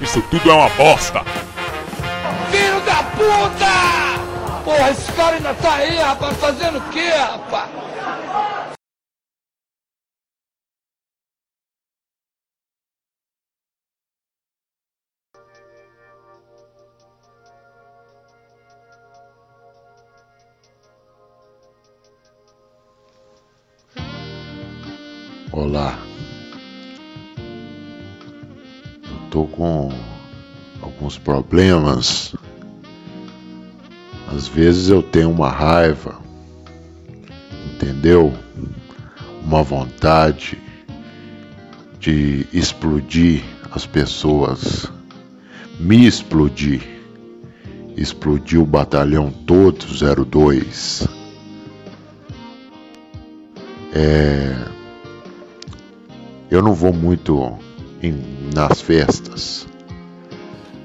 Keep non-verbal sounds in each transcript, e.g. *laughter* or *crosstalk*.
Isso tudo é uma bosta! Filho da puta! Porra, esse cara ainda tá aí, rapaz, fazendo o quê, rapaz? Olá. Tô com alguns problemas. Às vezes eu tenho uma raiva, entendeu? Uma vontade de explodir as pessoas, me explodir, explodir o batalhão todo 02. É, eu não vou muito em, nas festas.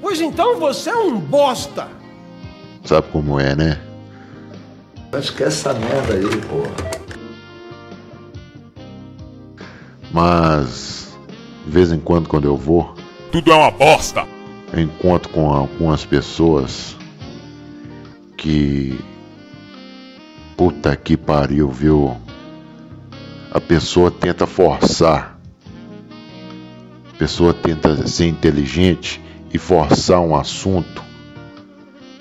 Pois então você é um bosta. Sabe como é, né? Acho que é essa merda aí, porra. Mas de vez em quando quando eu vou, Tudo é uma bosta! eu encontro com algumas pessoas que puta que pariu, viu? A pessoa tenta forçar. Pessoa tenta ser inteligente e forçar um assunto,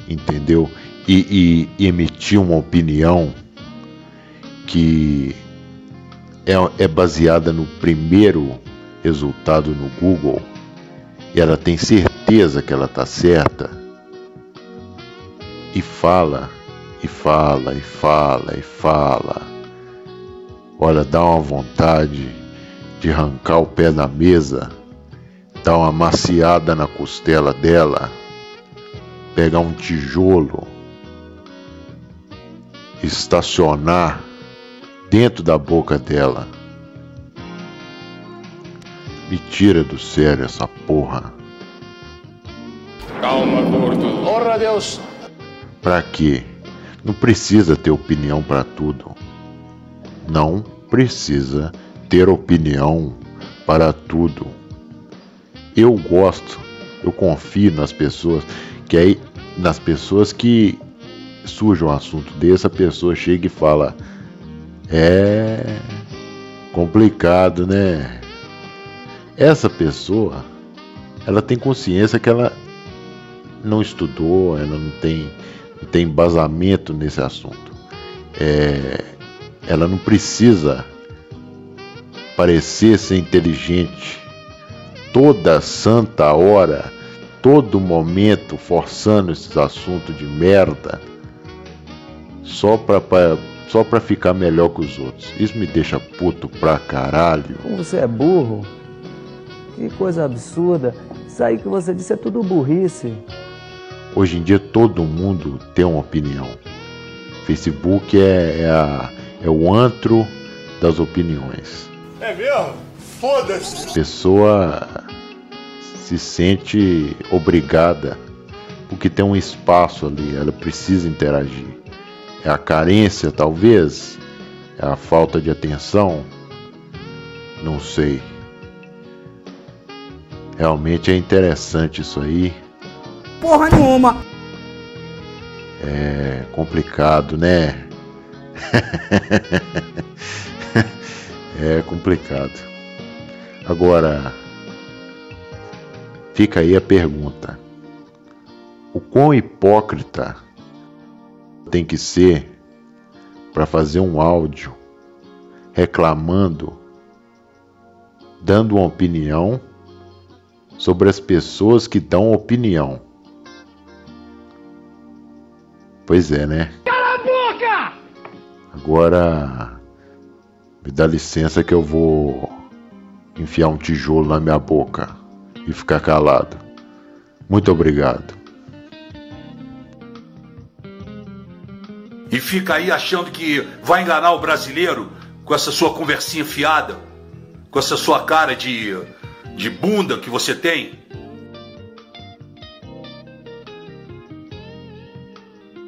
entendeu? E, e emitir uma opinião que é, é baseada no primeiro resultado no Google e ela tem certeza que ela está certa e fala, e fala, e fala, e fala. Olha, dá uma vontade de arrancar o pé da mesa, dar uma maciada na costela dela, pegar um tijolo, estacionar dentro da boca dela. Me tira do sério essa porra. Calma, gordo. Porra, Deus! Pra quê? Não precisa ter opinião pra tudo. Não precisa ter opinião para tudo. Eu gosto, eu confio nas pessoas, que aí nas pessoas que surge um assunto desse, a pessoa chega e fala: "É complicado, né?" Essa pessoa, ela tem consciência que ela não estudou, ela não tem, não tem embasamento nesse assunto. É, ela não precisa parecer ser inteligente toda santa hora, todo momento forçando esses assuntos de merda só pra, pra, só pra ficar melhor que os outros. Isso me deixa puto pra caralho. Como você é burro? Que coisa absurda. Isso aí que você disse é tudo burrice. Hoje em dia todo mundo tem uma opinião. Facebook é, é, a- é o antro das opiniões. É mesmo? Foda-se. A pessoa se sente obrigada porque tem um espaço ali, ela precisa interagir. É a carência, talvez? É a falta de atenção? Não sei. Realmente é interessante isso aí. Porra nenhuma. É complicado, né? *laughs* é complicado. Agora, fica aí a pergunta: o quão hipócrita tem que ser para fazer um áudio reclamando, dando uma opinião sobre as pessoas que dão opinião? Pois é, né? Cala a boca! Agora me dá licença que eu vou enfiar um tijolo na minha boca e ficar calado. Muito obrigado. E fica aí achando que vai enganar o brasileiro com essa sua conversinha fiada, com essa sua cara de, de bunda que você tem.